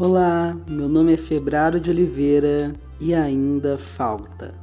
Olá, meu nome é Febraro de Oliveira e ainda falta.